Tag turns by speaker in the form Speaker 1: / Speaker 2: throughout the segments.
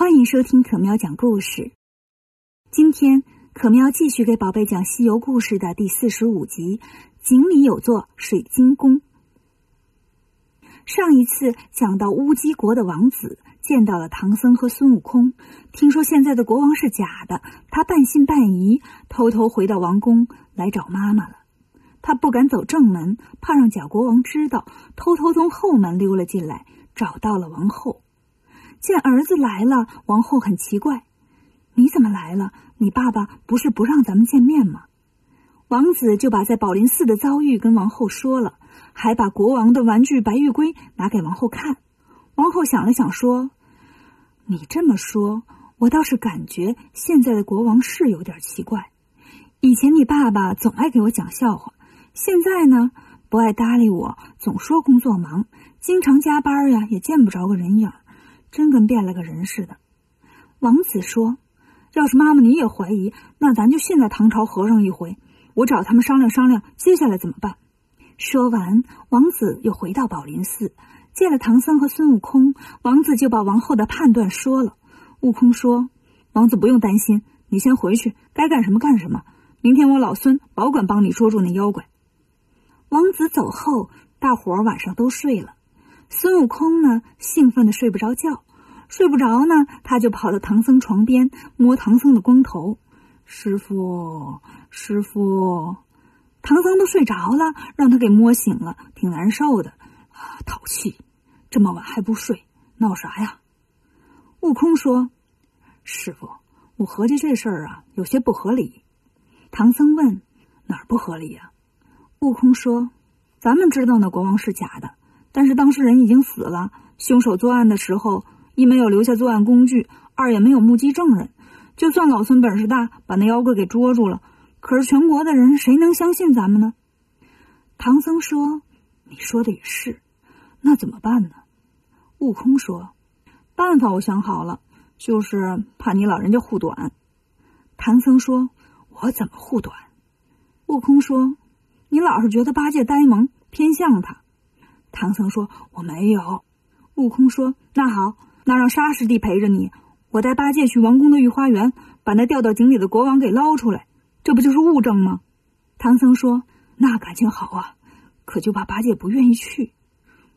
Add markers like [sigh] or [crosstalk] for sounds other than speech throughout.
Speaker 1: 欢迎收听可喵讲故事。今天可喵继续给宝贝讲《西游故事》的第四十五集《井里有座水晶宫》。上一次讲到乌鸡国的王子见到了唐僧和孙悟空，听说现在的国王是假的，他半信半疑，偷偷回到王宫来找妈妈了。他不敢走正门，怕让假国王知道，偷偷从后门溜了进来，找到了王后。见儿子来了，王后很奇怪：“你怎么来了？你爸爸不是不让咱们见面吗？”王子就把在宝林寺的遭遇跟王后说了，还把国王的玩具白玉龟拿给王后看。王后想了想说：“你这么说，我倒是感觉现在的国王是有点奇怪。以前你爸爸总爱给我讲笑话，现在呢不爱搭理我，总说工作忙，经常加班呀，也见不着个人影。”真跟变了个人似的。王子说：“要是妈妈你也怀疑，那咱就信了唐朝和尚一回。我找他们商量商量，接下来怎么办。”说完，王子又回到宝林寺，见了唐僧和孙悟空。王子就把王后的判断说了。悟空说：“王子不用担心，你先回去，该干什么干什么。明天我老孙保管帮你捉住那妖怪。”王子走后，大伙晚上都睡了。孙悟空呢，兴奋的睡不着觉，睡不着呢，他就跑到唐僧床边摸唐僧的光头。师傅，师傅，唐僧都睡着了，让他给摸醒了，挺难受的啊，淘气，这么晚还不睡，闹啥呀？悟空说：“师傅，我合计这事儿啊，有些不合理。”唐僧问：“哪儿不合理呀？”悟空说：“咱们知道那国王是假的。”但是当事人已经死了，凶手作案的时候一没有留下作案工具，二也没有目击证人。就算老孙本事大，把那妖怪给捉住了，可是全国的人谁能相信咱们呢？唐僧说：“你说的也是，那怎么办呢？”悟空说：“办法我想好了，就是怕你老人家护短。”唐僧说：“我怎么护短？”悟空说：“你老是觉得八戒呆萌，偏向他。”唐僧说：“我没有。”悟空说：“那好，那让沙师弟陪着你，我带八戒去王宫的御花园，把那掉到井里的国王给捞出来，这不就是物证吗？”唐僧说：“那感情好啊，可就怕八戒不愿意去。”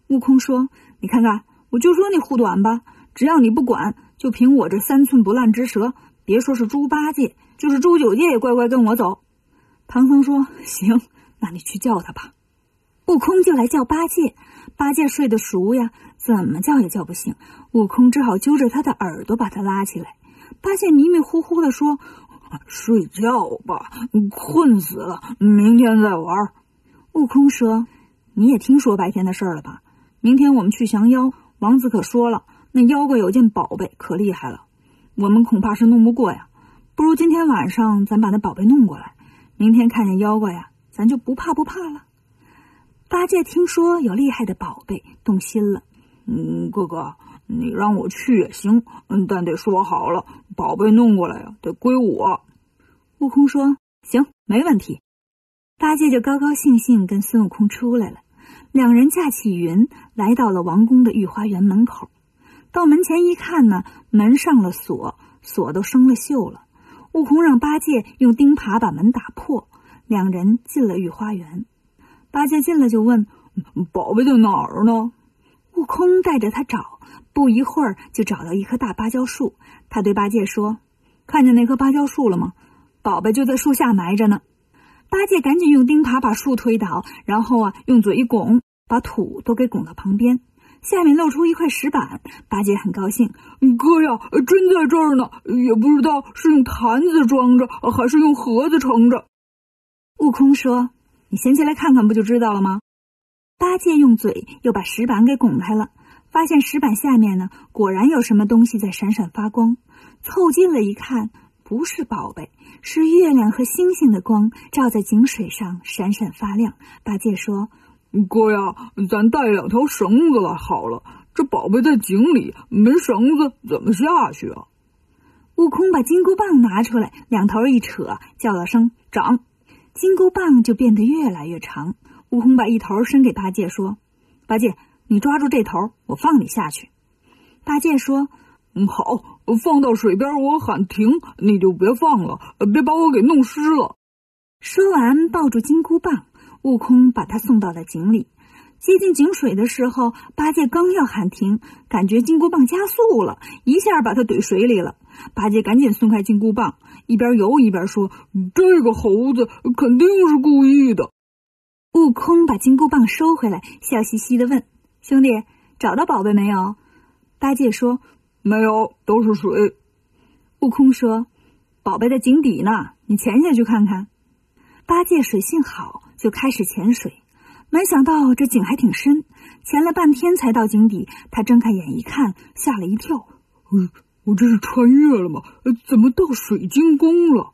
Speaker 1: 悟空说：“你看看，我就说你护短吧，只要你不管，就凭我这三寸不烂之舌，别说是猪八戒，就是猪九戒也乖乖跟我走。”唐僧说：“行，那你去叫他吧。”悟空就来叫八戒，八戒睡得熟呀，怎么叫也叫不醒。悟空只好揪着他的耳朵把他拉起来。八戒迷迷糊糊的说：“睡觉吧，困死了，明天再玩。”悟空说：“你也听说白天的事了吧？明天我们去降妖。王子可说了，那妖怪有件宝贝，可厉害了，我们恐怕是弄不过呀。不如今天晚上咱把那宝贝弄过来，明天看见妖怪呀，咱就不怕不怕了。”八戒听说有厉害的宝贝，动心了。
Speaker 2: 嗯，哥哥，你让我去也行，嗯，但得说好了，宝贝弄过来呀，得归我。
Speaker 1: 悟空说：“行，没问题。”八戒就高高兴兴跟孙悟空出来了。两人驾起云，来到了王宫的御花园门口。到门前一看呢，门上了锁，锁都生了锈了。悟空让八戒用钉耙把门打破，两人进了御花园。八戒进来就问：“
Speaker 2: 宝贝在哪儿呢？”
Speaker 1: 悟空带着他找，不一会儿就找到一棵大芭蕉树。他对八戒说：“看见那棵芭蕉树了吗？宝贝就在树下埋着呢。”八戒赶紧用钉耙把树推倒，然后啊用嘴一拱，把土都给拱到旁边，下面露出一块石板。八戒很高兴：“
Speaker 2: 哥呀，真在这儿呢！也不知道是用坛子装着，还是用盒子盛着。”
Speaker 1: 悟空说。你先进来看看，不就知道了吗？八戒用嘴又把石板给拱开了，发现石板下面呢，果然有什么东西在闪闪发光。凑近了一看，不是宝贝，是月亮和星星的光，照在井水上闪闪发亮。八戒说：“
Speaker 2: 哥呀，咱带两条绳子来好了，这宝贝在井里，没绳子怎么下去啊？”
Speaker 1: 悟空把金箍棒拿出来，两头一扯，叫了声“长”。金箍棒就变得越来越长。悟空把一头伸给八戒，说：“八戒，你抓住这头，我放你下去。”八戒说：“
Speaker 2: 嗯，好，放到水边，我喊停，你就别放了，别把我给弄湿了。
Speaker 1: 说完，抱住金箍棒，悟空把他送到了井里。接近井水的时候，八戒刚要喊停，感觉金箍棒加速了，一下把他怼水里了。八戒赶紧松开金箍棒，一边游一边说：“
Speaker 2: 这个猴子肯定是故意的。”
Speaker 1: 悟空把金箍棒收回来，笑嘻嘻的问：“兄弟，找到宝贝没有？”八戒说。
Speaker 2: 没有，都是水。
Speaker 1: 悟空说：“宝贝在井底呢，你潜下去看看。”八戒水性好，就开始潜水。没想到这井还挺深，潜了半天才到井底。他睁开眼一看，吓了一跳：“
Speaker 2: 嗯，我这是穿越了吗？怎么到水晶宫了？”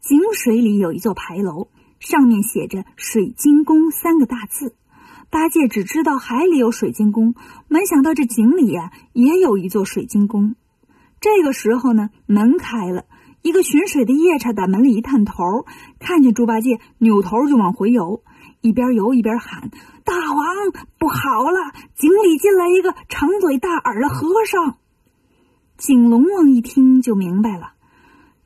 Speaker 1: 井水里有一座牌楼，上面写着“水晶宫”三个大字。八戒只知道海里有水晶宫，没想到这井里呀也有一座水晶宫。这个时候呢，门开了，一个巡水的夜叉打门里一探头，看见猪八戒，扭头就往回游，一边游一边喊：“大王不好了，井里进来一个长嘴大耳的和尚。”井龙王一听就明白了，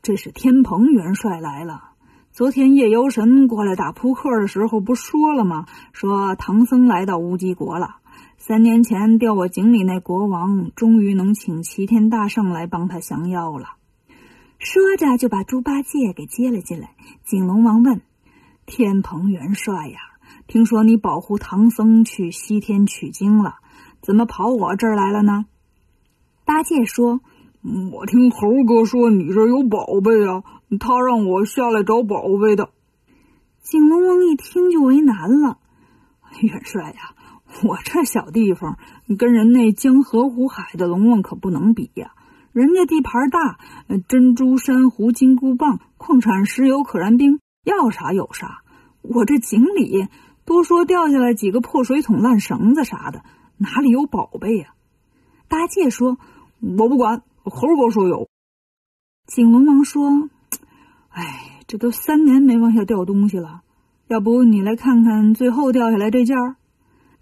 Speaker 2: 这是天蓬元帅来了。昨天夜游神过来打扑克的时候，不说了吗？说唐僧来到乌鸡国了。三年前掉我井里那国王，终于能请齐天大圣来帮他降妖了。
Speaker 1: 说着就把猪八戒给接了进来。井龙王问：“
Speaker 2: 天蓬元帅呀，听说你保护唐僧去西天取经了，怎么跑我这儿来了呢？”
Speaker 1: 八戒说：“
Speaker 2: 我听猴哥说你这有宝贝啊。”他让我下来找宝贝的。
Speaker 1: 井龙王一听就为难了：“
Speaker 2: 元帅呀，我这小地方跟人那江河湖海的龙王可不能比呀。人家地盘大，珍珠珊瑚、金箍棒、矿产石油、可燃冰，要啥有啥。我这井里多说掉下来几个破水桶、烂绳子啥的，哪里有宝贝呀？”
Speaker 1: 八戒说：“
Speaker 2: 我不管，猴哥说有。”
Speaker 1: 井龙王说。
Speaker 2: 哎，这都三年没往下掉东西了，要不你来看看最后掉下来这件儿？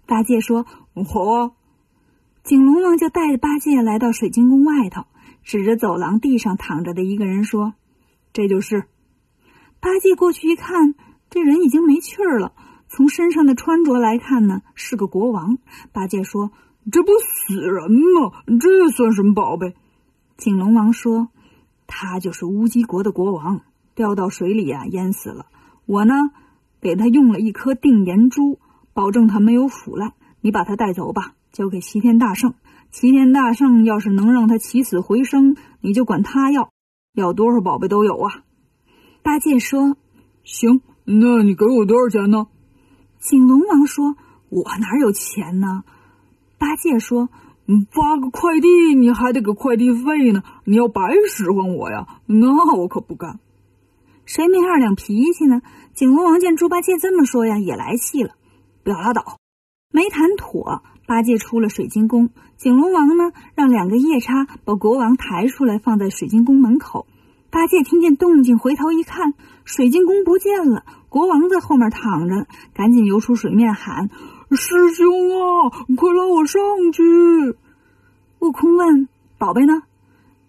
Speaker 1: 八戒说：“
Speaker 2: 好啊。”
Speaker 1: 井龙王就带着八戒来到水晶宫外头，指着走廊地上躺着的一个人说：“这就是。”八戒过去一看，这人已经没气儿了。从身上的穿着来看呢，是个国王。八戒说：“
Speaker 2: 这不死人吗？这算什么宝贝？”
Speaker 1: 井龙王说：“他就是乌鸡国的国王。”掉到水里啊，淹死了。我呢，给他用了一颗定颜珠，保证他没有腐烂。你把他带走吧，交给齐天大圣。齐天大圣要是能让他起死回生，你就管他要，要多少宝贝都有啊。八戒说：“
Speaker 2: 行，那你给我多少钱呢？”
Speaker 1: 井龙王说：“我哪有钱呢？”八戒说：“
Speaker 2: 发个快递你还得给快递费呢，你要白使唤我呀，那我可不干。”
Speaker 1: 谁没二两脾气呢？井龙王见猪八戒这么说呀，也来气了，不要拉倒，没谈妥。八戒出了水晶宫，井龙王呢，让两个夜叉把国王抬出来，放在水晶宫门口。八戒听见动静，回头一看，水晶宫不见了，国王在后面躺着，赶紧游出水面喊：“
Speaker 2: 师兄啊，快拉我上去！”
Speaker 1: 悟空问：“宝贝呢？”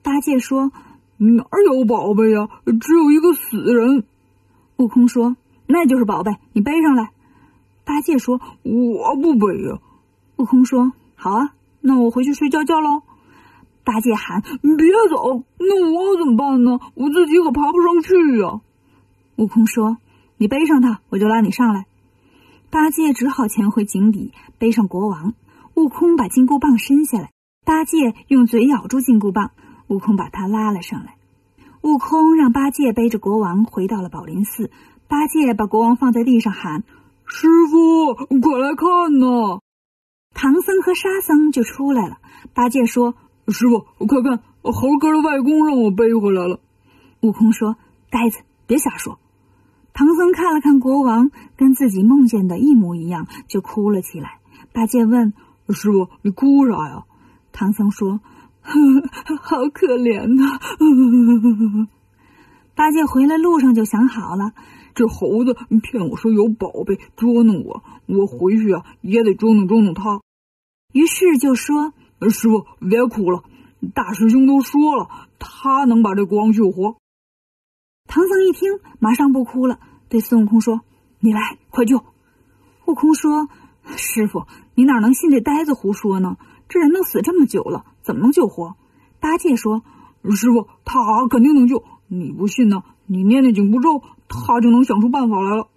Speaker 1: 八戒说。
Speaker 2: 哪有宝贝呀？只有一个死人。
Speaker 1: 悟空说：“那就是宝贝，你背上来。”八戒说：“
Speaker 2: 我不背呀。”
Speaker 1: 悟空说：“好啊，那我回去睡觉觉喽。”八戒喊：“你
Speaker 2: 别走！那我怎么办呢？我自己可爬不上去呀。”
Speaker 1: 悟空说：“你背上他，我就拉你上来。”八戒只好潜回井底，背上国王。悟空把金箍棒伸下来，八戒用嘴咬住金箍棒。悟空把他拉了上来，悟空让八戒背着国王回到了宝林寺。八戒把国王放在地上，喊：“
Speaker 2: 师傅，快来看呐！”
Speaker 1: 唐僧和沙僧就出来了。八戒说：“
Speaker 2: 师傅，快看，猴哥的外公让我背回来了。”
Speaker 1: 悟空说：“呆子，别瞎说。”唐僧看了看国王，跟自己梦见的一模一样，就哭了起来。八戒问：“
Speaker 2: 师傅，你哭啥呀？”
Speaker 1: 唐僧说。呵 [laughs] 呵好可怜呐！[laughs] 八戒回来路上就想好了，
Speaker 2: 这猴子骗我说有宝贝捉弄我，我回去啊也得捉弄捉弄他。
Speaker 1: 于是就说：“
Speaker 2: 师傅别哭了，大师兄都说了，他能把这国王救活。
Speaker 1: 唐僧一听，马上不哭了，对孙悟空说：“你来，快救！”悟空说：“师傅，你哪能信这呆子胡说呢？这人都死这么久了，怎么能救活？”八戒说：“
Speaker 2: 师傅，他肯定能救。你不信呢？你念念紧箍咒，他就能想出办法来了。”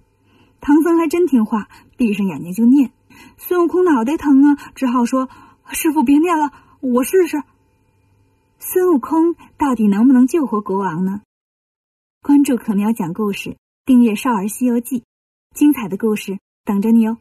Speaker 1: 唐僧还真听话，闭上眼睛就念。孙悟空脑袋疼啊，只好说：“师傅别念了，我试试。”孙悟空到底能不能救活国王呢？关注可喵讲故事，订阅《少儿西游记》，精彩的故事等着你哦。